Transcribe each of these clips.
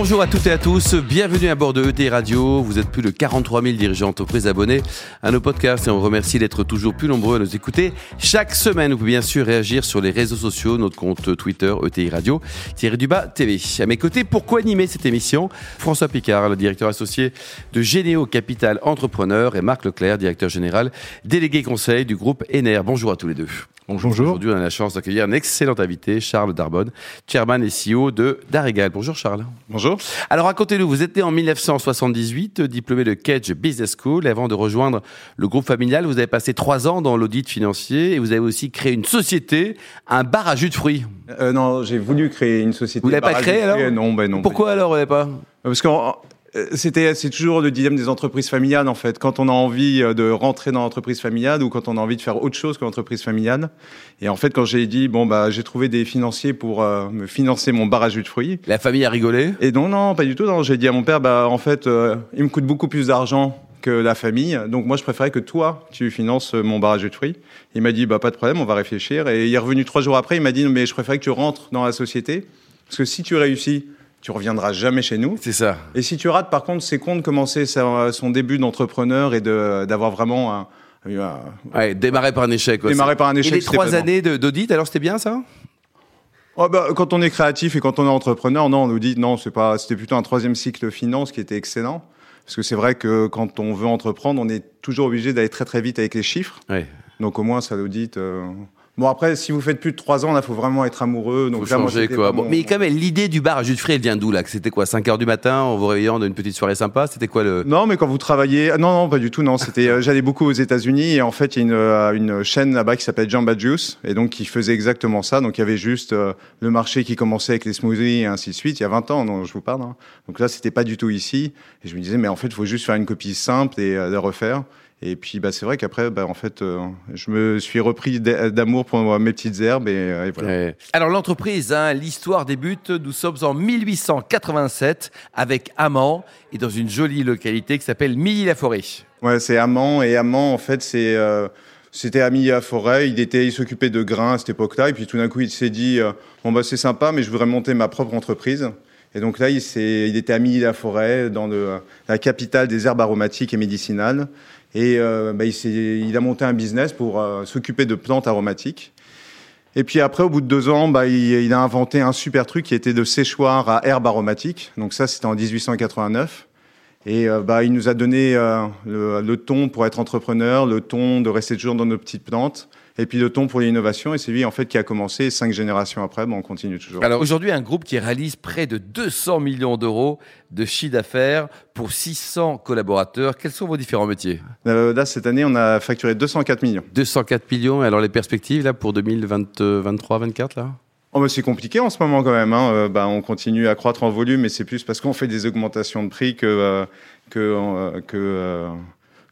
Bonjour à toutes et à tous, bienvenue à bord de ET Radio. Vous êtes plus de 43 000 dirigeants d'entreprise abonnés à nos podcasts et on remercie d'être toujours plus nombreux à nous écouter. Chaque semaine, vous pouvez bien sûr réagir sur les réseaux sociaux, notre compte Twitter ETI Radio, Thierry Dubas TV. À mes côtés, pourquoi animer cette émission? François Picard, le directeur associé de Généo Capital Entrepreneur et Marc Leclerc, directeur général délégué conseil du groupe Ener. Bonjour à tous les deux. Bonjour. Aujourd'hui, on a la chance d'accueillir un excellent invité, Charles Darbonne, chairman et CEO de Daregal. Bonjour Charles. Bonjour. Alors racontez-nous, vous êtes né en 1978, diplômé de Cage Business School. Et avant de rejoindre le groupe familial, vous avez passé trois ans dans l'audit financier et vous avez aussi créé une société, un bar à jus de fruits. Euh, non, j'ai voulu créer une société. Vous l'avez pas créé alors? Non, ben non. Pourquoi alors vous l'avez pas? Parce c'était, c'est toujours le dilemme des entreprises familiales en fait. Quand on a envie euh, de rentrer dans l'entreprise familiale ou quand on a envie de faire autre chose que l'entreprise familiale. Et en fait, quand j'ai dit bon bah j'ai trouvé des financiers pour euh, me financer mon bar à jus de fruits. La famille a rigolé? Et non non pas du tout. Non, j'ai dit à mon père bah en fait euh, il me coûte beaucoup plus d'argent que la famille. Donc moi je préférais que toi tu finances mon bar à jus de fruits. Il m'a dit bah pas de problème, on va réfléchir. Et il est revenu trois jours après, il m'a dit mais je préférais que tu rentres dans la société parce que si tu réussis tu reviendras jamais chez nous. C'est ça. Et si tu rates, par contre, c'est con de commencer son début d'entrepreneur et d'avoir vraiment un, un, ouais, démarrer par un échec. Démarrer par un échec. Et les trois années d'audit, alors c'était bien ça? Oh bah, Quand on est créatif et quand on est entrepreneur, non, on dit non, c'est pas. C'était plutôt un troisième cycle finance qui était excellent. Parce que c'est vrai que quand on veut entreprendre, on est toujours obligé d'aller très très vite avec les chiffres. Ouais. Donc au moins, ça l'audit. Euh... Bon après, si vous faites plus de trois ans, là, faut vraiment être amoureux. Donc faut là, changer, quoi. Bon, mais quand même, l'idée du bar à jus de fruits, elle vient d'où là? C'était quoi 5 heures du matin, en vous réveillant d'une petite soirée sympa? C'était quoi le Non, mais quand vous travaillez, non, non, pas du tout. Non, c'était. J'allais beaucoup aux États-Unis et en fait, il y a une, une chaîne là-bas qui s'appelle Jamba Juice et donc qui faisait exactement ça. Donc il y avait juste euh, le marché qui commençait avec les smoothies et ainsi de suite. Il y a 20 ans, non, je vous parle. Hein. Donc là, c'était pas du tout ici. Et je me disais, mais en fait, il faut juste faire une copie simple et euh, la refaire. Et puis, bah, c'est vrai qu'après, bah, en fait, euh, je me suis repris d'amour pour mes petites herbes et, euh, et voilà. Ouais. Alors, l'entreprise, hein, l'histoire débute. Nous sommes en 1887 avec Amand et dans une jolie localité qui s'appelle Milly-la-Forêt. Ouais, c'est Amand et Amand, en fait, c'est euh, c'était à Milly-la-Forêt. Il était, il s'occupait de grains à cette époque-là. Et puis, tout d'un coup, il s'est dit, bon bah, c'est sympa, mais je voudrais monter ma propre entreprise. Et donc là, il, il était à Milly-la-Forêt, dans le, la capitale des herbes aromatiques et médicinales. Et euh, bah, il, a monté un business pour euh, s'occuper de plantes aromatiques. Et puis après, au bout de deux ans, bah, il, a inventé un super truc qui était de séchoir à herbes aromatiques. Donc ça, c'était en 1889. Et euh, bah, il nous a donné le, le, ton pour être entrepreneur, le ton de rester toujours dans nos petites plantes, et puis le ton pour l'innovation. Et c'est lui en fait qui a commencé. Cinq générations après, bah, on continue toujours. Alors aujourd'hui, un groupe qui réalise près de 200 millions d'euros de chiffre d'affaires pour 600 collaborateurs. Quels sont vos différents métiers? Euh, Là, cette année, on a facturé 204 millions. 204 millions. Alors les perspectives là pour 2023, 2024 là? Oh c'est compliqué en ce moment quand même. Hein. Euh, bah, on continue à croître en volume, mais c'est plus parce qu'on fait des augmentations de prix que euh, que euh, que,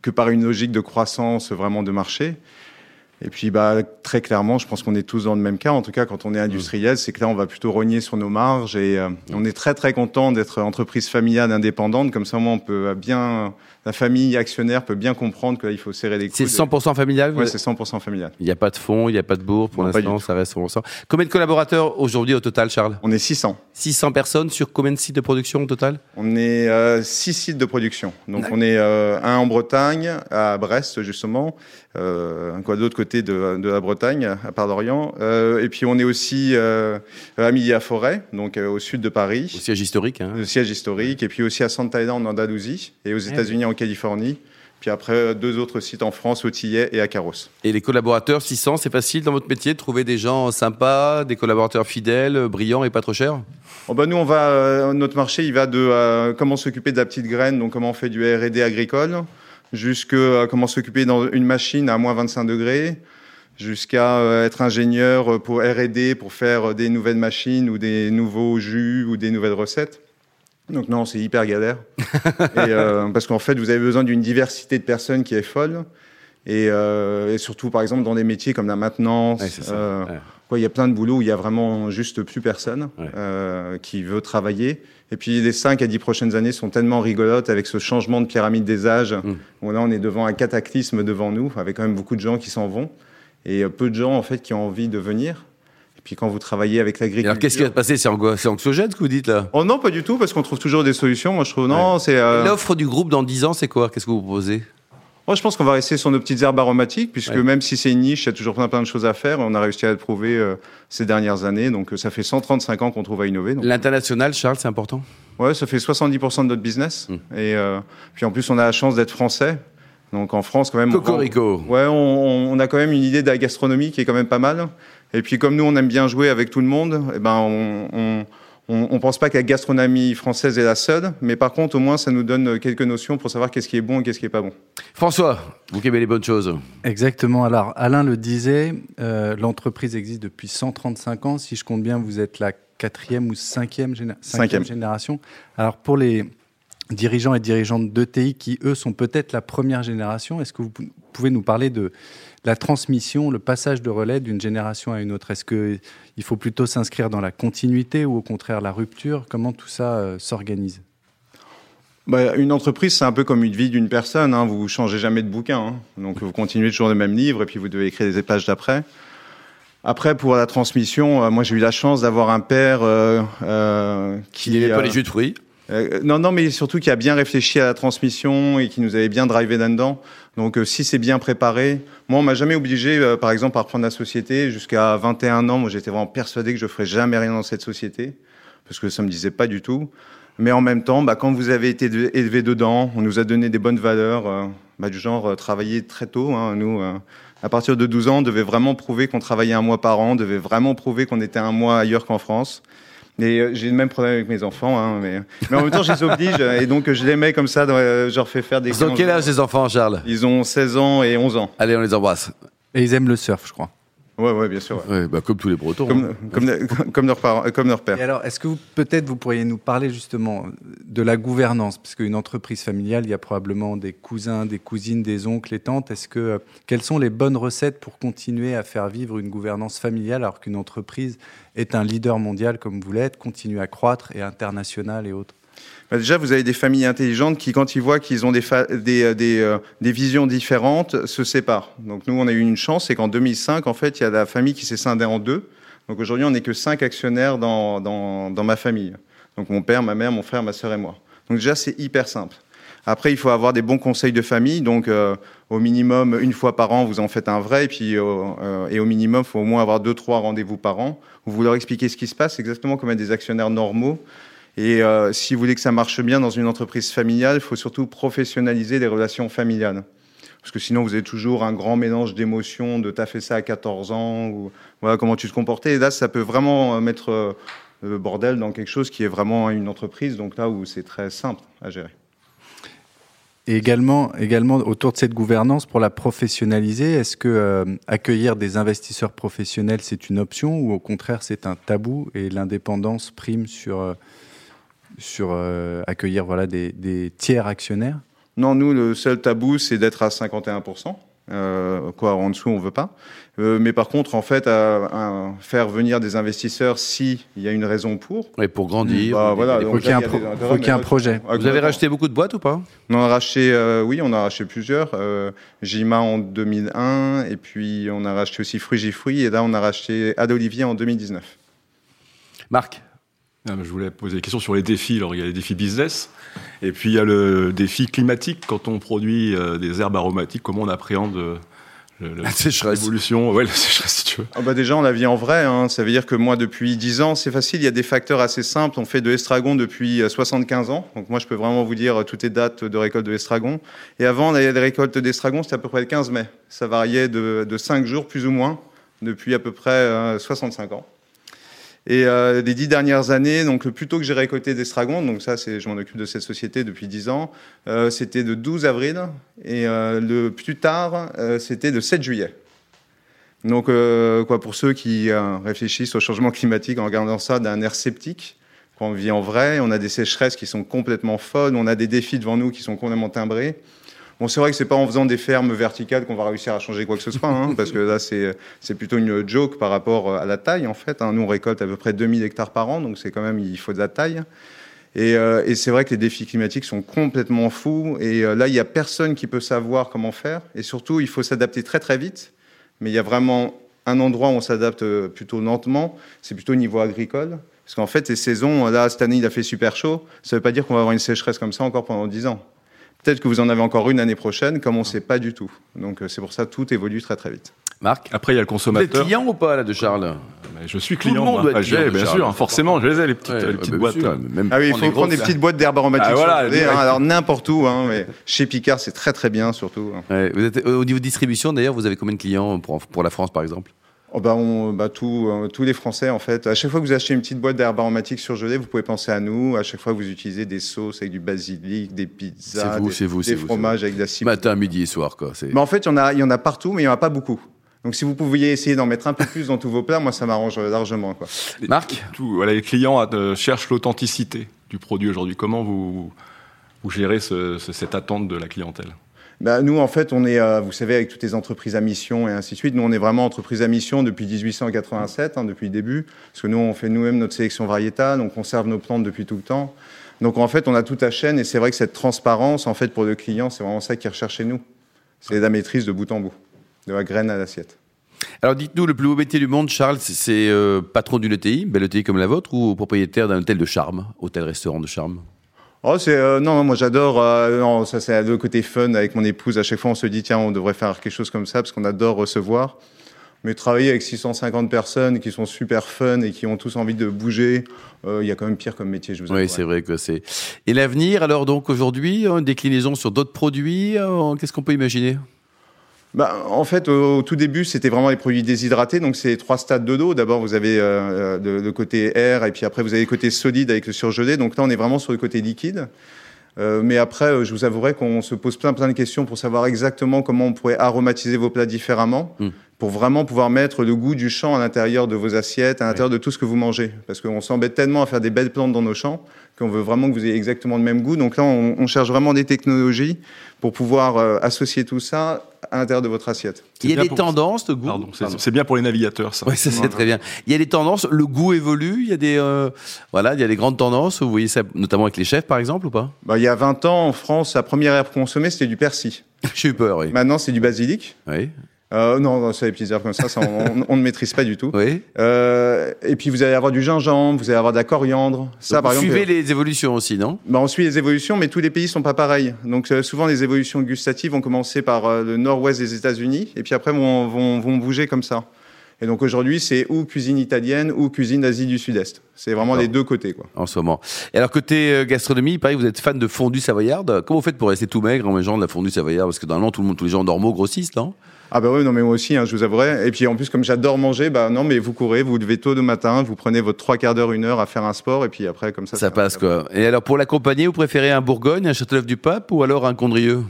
que par une logique de croissance vraiment de marché. Et puis, bah, très clairement, je pense qu'on est tous dans le même cas. En tout cas, quand on est industriel, c'est que là, on va plutôt rogner sur nos marges. Et euh, on est très, très content d'être entreprise familiale indépendante. Comme ça, on peut bien, la famille actionnaire peut bien comprendre qu'il faut serrer les coudes. C'est 100% familial Oui, c'est 100% familial. Il n'y a pas de fonds, il n'y a pas de bourg pour l'instant, ça reste 100%. Combien de collaborateurs aujourd'hui au total, Charles? On est 600. 600 personnes sur combien de sites de production au total? On est euh, 6 sites de production. Donc, on est euh, un en Bretagne, à Brest, justement. Euh, quoi de l'autre côté de, de, la Bretagne, à part d'Orient. Euh, et puis on est aussi euh, à Milia-Forêt, donc euh, au sud de Paris. Au siège historique. Hein. Le siège historique. Et puis aussi à Santa Ana en Andalousie et aux États-Unis en Californie. Puis après, deux autres sites en France, au Tillet et à Carros. Et les collaborateurs, 600, c'est facile dans votre métier de trouver des gens sympas, des collaborateurs fidèles, brillants et pas trop chers? Oh ben Nous, on va, euh, notre marché, il va de euh, comment s'occuper de la petite graine, donc comment on fait du R&D agricole, jusqu'à euh, comment s'occuper dans une machine à moins 25 degrés, jusqu'à euh, être ingénieur pour R&D, pour faire des nouvelles machines ou des nouveaux jus ou des nouvelles recettes. Donc non, c'est hyper galère. et, euh, parce qu'en fait, vous avez besoin d'une diversité de personnes qui est folle. Et, euh, et, surtout, par exemple, dans des métiers comme la maintenance, ouais, euh, ouais. Il y a plein de boulots où il y a vraiment juste plus personne euh, qui veut travailler. Et puis les 5 à 10 prochaines années sont tellement rigolotes avec ce changement de pyramide des âges. Mm. Où là, on est devant un cataclysme devant nous, avec quand même beaucoup de gens qui s'en vont et peu de gens en fait qui ont envie de venir. Et puis quand vous travaillez avec l'agriculture. Alors qu'est-ce qui va se passer? C'est anxiogène ce que vous dites là? Oh non, pas du tout, parce qu'on trouve toujours des solutions. Moi, je trouve non, c'est. Euh, l'offre du groupe dans 10 ans, c'est quoi? Qu'est-ce que vous proposez? Moi, je pense qu'on va rester sur nos petites herbes aromatiques, puisque même si c'est une niche, il y a toujours plein, plein de choses à faire. On a réussi à le prouver euh, ces dernières années. Donc, euh, ça fait 135 ans qu'on trouve à innover. L'international, Charles, c'est important? Ouais, ça fait 70% de notre business. Hum. Et puis, en plus, on a la chance d'être français. Donc en France, quand même. Cocorico. On, ouais, on, a quand même une idée de la gastronomie qui est quand même pas mal. Et puis comme nous, on aime bien jouer avec tout le monde, eh ben on, on pense pas que la gastronomie française est la seule, mais par contre, au moins, ça nous donne quelques notions pour savoir qu'est-ce qui est bon et qu'est-ce qui est pas bon. François, vous qui aimez les bonnes choses. Exactement. Alors, Alain le disait, euh, l'entreprise existe depuis 135 ans. Si je compte bien, vous êtes la quatrième ou cinquième, cinquième. génération. Alors, pour les dirigeants et dirigeantes d'ETI qui, eux, sont peut-être la première génération. Est-ce que vous pouvez nous parler de la transmission, le passage de relais d'une génération à une autre? Est-ce qu'il faut plutôt s'inscrire dans la continuité ou au contraire la rupture? Comment tout ça euh, s'organise? Bah, une entreprise, c'est un peu comme une vie d'une personne. Hein. Vous changez jamais de bouquin. Hein. Donc, vous continuez toujours le même livre et puis vous devez écrire des pages d'après. Après, pour la transmission, euh, moi, j'ai eu la chance d'avoir un père euh, qui... n'aimait pas les jus de fruits euh, non, non, mais surtout qui a bien réfléchi à la transmission et qui nous avait bien drivé là-dedans. Donc, euh, si c'est bien préparé, moi, on m'a jamais obligé, euh, par exemple, à reprendre la société jusqu'à 21 ans. Moi, j'étais vraiment persuadé que je ferais jamais rien dans cette société parce que ça me disait pas du tout. Mais en même temps, bah, quand vous avez été élevé dedans, on nous a donné des bonnes valeurs, bah, du genre travailler très tôt. Hein, nous, à partir de 12 ans, on devait vraiment prouver qu'on travaillait un mois par an, on devait vraiment prouver qu'on était un mois ailleurs qu'en France. Et euh, j'ai le même problème avec mes enfants, hein, mais, mais en même temps, je les oblige. et donc, je les mets comme ça, euh, je leur fais faire des. Ils ont quel âge, ces enfants, Charles? Ils ont 16 ans et 11 ans. Allez, on les embrasse. Et ils aiment le surf, je crois. Ouais, ouais, bien sûr. Ouais. bah, comme tous les Bretons. Comme, hein. comme, comme, leurs parents, comme leur père. Et alors, est-ce que vous, peut-être vous pourriez nous parler justement de la gouvernance? Parce qu'une entreprise familiale, il y a probablement des cousins, des cousines, des oncles et tantes. Est-ce que, euh, quelles sont les bonnes recettes pour continuer à faire vivre une gouvernance familiale alors qu'une entreprise est un leader mondial comme vous l'êtes, continue à croître et international et autres? Bah, déjà, vous avez des familles intelligentes qui, quand ils voient qu'ils ont euh, euh, des, visions différentes, se séparent. Donc nous, on a eu une chance, c'est qu'en 2005, en fait, il y a la famille qui s'est scindée en deux. Donc aujourd'hui, on n'est que cinq actionnaires dans, ma famille. Donc mon père, ma mère, mon frère, ma sœur et moi. Donc déjà, c'est hyper simple. Après, il faut avoir des bons conseils de famille. Donc, euh, au minimum, une fois par an, vous en faites un vrai. Et puis, et au minimum, il faut au moins avoir deux, trois rendez-vous par an où vous leur expliquez ce qui se passe, exactement comme à des actionnaires normaux. Et euh, si vous voulez que ça marche bien dans une entreprise familiale, il faut surtout professionnaliser les relations familiales. Parce que sinon, vous avez toujours un grand mélange d'émotions, de t'as fait ça à 14 ans, ou voilà comment tu te comportais. Et là, ça peut vraiment euh, mettre euh, le bordel dans quelque chose qui est vraiment une entreprise, donc là où c'est très simple à gérer. Et également, également autour de cette gouvernance, pour la professionnaliser, est-ce que accueillir des investisseurs professionnels, c'est une option ou au contraire c'est un tabou et l'indépendance prime sur sur euh, accueillir voilà, des, tiers actionnaires Non, nous, le seul tabou, c'est d'être à 51%. Euh, quoi, en dessous, on veut pas. Euh, mais par contre, en fait, à, faire venir des investisseurs s'il y a une raison pour. Et pour grandir. Bah, voilà, il faut qu'il y ait un, projet. Vous avez racheté beaucoup de boîtes ou pas? On a racheté, oui, on a racheté plusieurs. Jima en 2001, et puis on a racheté aussi Frugifruit, et là, on a racheté Ad Olivier en 2019. Marc? Je voulais poser des questions sur les défis. Alors, il y a les défis business, et puis il y a le défi climatique. Quand on produit euh, des herbes aromatiques, comment on appréhende euh, la sécheresse. L'évolution, ouais, la sécheresse, si tu veux. Ah bah déjà, on la vit en vrai. Hein. Ça veut dire que moi, depuis 10 ans, c'est facile. Il y a des facteurs assez simples. On fait de l'estragon depuis 75 euh, ans. Donc moi, je peux vraiment vous dire toutes les dates de récolte de l'estragon. Et avant, la récolte d'estragon, c'était à peu près le 15 mai. Ça variait de, de 5 jours, plus ou moins, depuis à peu près 65 ans. Et euh, les dix dernières années, donc le plus tôt que j'ai récolté d'estragon, donc ça, c'est, je m'en occupe de cette société depuis dix ans, euh, c'était de 12 avril, et euh, le plus tard, euh, c'était de 7 juillet. Donc, quoi, pour ceux qui réfléchissent au changement climatique en regardant ça d'un air sceptique, quand on vit en vrai, on a des sécheresses qui sont complètement folles, on a des défis devant nous qui sont complètement timbrés. Bon, c'est vrai que c'est pas en faisant des fermes verticales qu'on va réussir à changer quoi que ce soit, hein, parce que là, c'est, plutôt une joke par rapport à la taille, en fait. Hein. Nous, on récolte à peu près 2000 hectares par an, donc c'est quand même, il faut de la taille. Et, euh, et c'est vrai que les défis climatiques sont complètement fous. Et euh, là, il n'y a personne qui peut savoir comment faire. Et surtout, il faut s'adapter très très vite. Mais il y a vraiment un endroit où on s'adapte euh, plutôt lentement. C'est plutôt au niveau agricole. Parce qu'en fait, les saisons, là, cette année, il a fait super chaud. Ça ne veut pas dire qu'on va avoir une sécheresse comme ça encore pendant 10 ans. Peut-être que vous en avez encore une année prochaine, comme on ne sait pas du tout. Donc c'est pour ça que tout évolue très très vite. Marc Après, il y a le consommateur. Vous êtes client ou pas là de Charles? Mais Je suis Tout le client. monde moi. doit être client de bien Charles. sûr, forcément, je les ai, les petites, Ouais, les bah, petites boîtes. sûr, même Ah oui, il faut prendre des petites boîtes d'herbe aromatique. Ah, voilà, hein. alors n'importe où, hein, mais chez Picard, c'est très très bien surtout. Ouais, vous êtes, euh, au niveau distribution, d'ailleurs, vous avez combien de clients pour, pour la France, par exemple? Oh bah on, bah tout, euh, tous les Français en fait. À chaque fois que vous achetez une petite boîte d'herbe aromatique surgelée, vous pouvez penser à nous. À chaque fois que vous utilisez des sauces avec du basilic, des pizzas, C'est vous, des, c'est vous, des c'est vous, fromages avec de la cible. Matin, midi et soir, quoi. Mais en fait, il y en a, il y en a partout, mais il y en a pas beaucoup. Donc si vous pouviez essayer d'en mettre un peu plus dans tous vos plats, moi ça m'arrange largement quoi. Marc Tout, voilà, les clients euh, cherchent l'authenticité du produit aujourd'hui. Comment vous, vous gérez ce- ce- cette attente de la clientèle? Bah, nous, en fait, on est, euh, vous savez, avec toutes les entreprises à mission et ainsi de suite, nous, on est vraiment entreprise à mission depuis 1887, hein, depuis le début, parce que nous, on fait nous-mêmes notre sélection variétale, on conserve nos plantes depuis tout le temps. Donc, en fait, on a toute la chaîne, et c'est vrai que cette transparence, en fait, pour le client, c'est vraiment ça qu'il recherche chez nous. C'est la maîtrise de bout en bout, de la graine à l'assiette. Alors dites-nous, le plus beau métier du monde, Charles, c'est, euh, patron d'une ETI, belle ETI comme la vôtre, ou propriétaire d'un hôtel de charme, hôtel-restaurant de charme? Oh, c'est euh, non, moi j'adore. euh, non, ça c'est le côté fun avec mon épouse. À chaque fois, on se dit tiens, on devrait faire quelque chose comme ça parce qu'on adore recevoir. Mais travailler avec 650 personnes qui sont super fun et qui ont tous envie de bouger, euh, il y a quand même pire comme métier, je vous Oui, c'est vrai que c'est. Et l'avenir, alors donc aujourd'hui, hein, déclinaison sur d'autres produits, euh, qu'est-ce qu'on peut imaginer? Bah, en fait, au, au tout début, c'était vraiment les produits déshydratés. Donc, c'est trois stades de d'eau. D'abord, vous avez euh, le, le côté air, et puis après, vous avez le côté solide avec le surgelé. Donc là, on est vraiment sur le côté liquide. Euh, mais après, euh, je vous avouerai qu'on se pose plein plein de questions pour savoir exactement comment on pourrait aromatiser vos plats différemment, Mm. pour vraiment pouvoir mettre le goût du champ à l'intérieur de vos assiettes, à l'intérieur de tout ce que vous mangez. Parce qu'on s'embête tellement à faire des belles plantes dans nos champs qu'on veut vraiment que vous ayez exactement le même goût. Donc là, on, on cherche vraiment des technologies pour pouvoir euh, associer tout ça à l'intérieur de votre assiette. Il y a des tendances de goût. Pardon, c'est Pardon. c'est bien pour les navigateurs, ça. Oui, ça c'est très bien. Il y a des tendances, le goût évolue, il y a des euh, voilà, il y a des grandes tendances, vous voyez ça notamment avec les chefs par exemple ou pas? Bah, il y a 20 ans, en France, la première herbe consommée, c'était du persil. J'ai eu peur, oui. Maintenant, c'est du basilic. Oui. Euh, non, non, c'est des petites herbes comme ça, ça on, on ne maîtrise pas du tout. oui. Euh, et puis, vous allez avoir du gingembre, vous allez avoir de la coriandre. Ça, Donc, par vous exemple, suivez les évolutions aussi, non? Bah, on suit les évolutions, mais tous les pays sont pas pareils. Donc, euh, souvent, les évolutions gustatives vont commencer par le nord-ouest des États-Unis, et puis après, vont, vont, vont bouger comme ça. Et donc, aujourd'hui, c'est ou cuisine italienne ou cuisine d'Asie du Sud-Est. C'est vraiment les deux côtés, quoi. en ce moment. Et alors côté gastronomie, il paraît que vous êtes fan de fondue savoyarde. Comment vous faites pour rester tout maigre en mangeant de la fondue savoyarde? Parce que normalement tout le monde, tous les gens normaux grossissent, non? Ah bah oui, non mais moi aussi, hein, je vous avouerai. Et puis en plus, comme j'adore manger, bah non mais vous courez, vous vous levez tôt le matin, vous prenez votre trois quarts d'heure, une heure à faire un sport, et puis après comme ça. Ça, passe quoi. Et alors pour l'accompagner, vous préférez un Bourgogne, un Châteauneuf du Pape ou alors un Condrieu?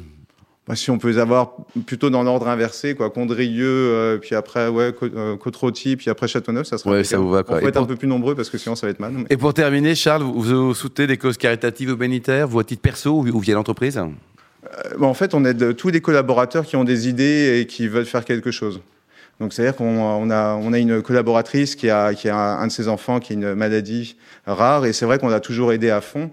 Bah, si on peut les avoir plutôt dans l'ordre inversé, quoi, Condrieu, euh, puis après ouais, Cô- euh, Côte-Rôtie, puis après Châteauneuf, ça sera. Ouais, ça vous va, quoi. On faut être pour- un peu plus nombreux parce que sinon ça va être mal. mais- Et pour terminer, Charles, vous, vous soutenez des causes caritatives ou humanitaires, vous à titre perso ou ou via l'entreprise? Euh, bah, en fait, on aide tous les collaborateurs qui ont des idées et qui veulent faire quelque chose. Donc, c'est-à-dire qu'on on a, une collaboratrice qui a, un de ses enfants qui a une maladie rare, et c'est vrai qu'on l'a toujours aidé à fond.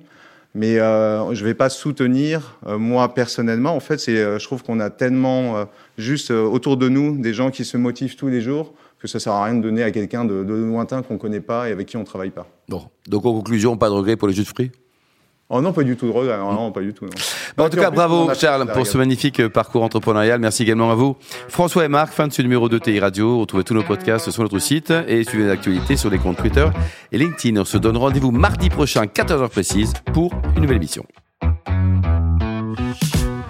Mais euh, je vais pas soutenir euh, moi personnellement. En fait, je trouve qu'on a tellement juste autour de nous des gens qui se motivent tous les jours que ça sert à rien de donner à quelqu'un de, de lointain qu'on connaît pas et avec qui on travaille pas. Bon. Donc en conclusion, pas de regret pour les jus de fruits? Oh non, pas du tout de regret. Non, non, pas du tout. Non. Bon, en tout cas, plus, bravo Charles pour ce magnifique euh, parcours entrepreneurial. Merci également à vous. François et Marc, fin de ce numéro de TI Radio. Retrouvez tous nos podcasts sur notre site et suivez l'actualité sur les comptes Twitter et LinkedIn. On se donne rendez-vous mardi prochain, 14h précise, pour une nouvelle émission.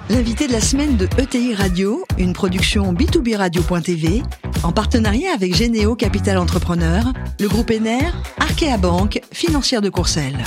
L'invité de la semaine de ETI Radio, une production B2B Radio.tv, en partenariat avec Généo Capital Entrepreneur, le groupe ENER, Arkea Banque, financière de Courcelles.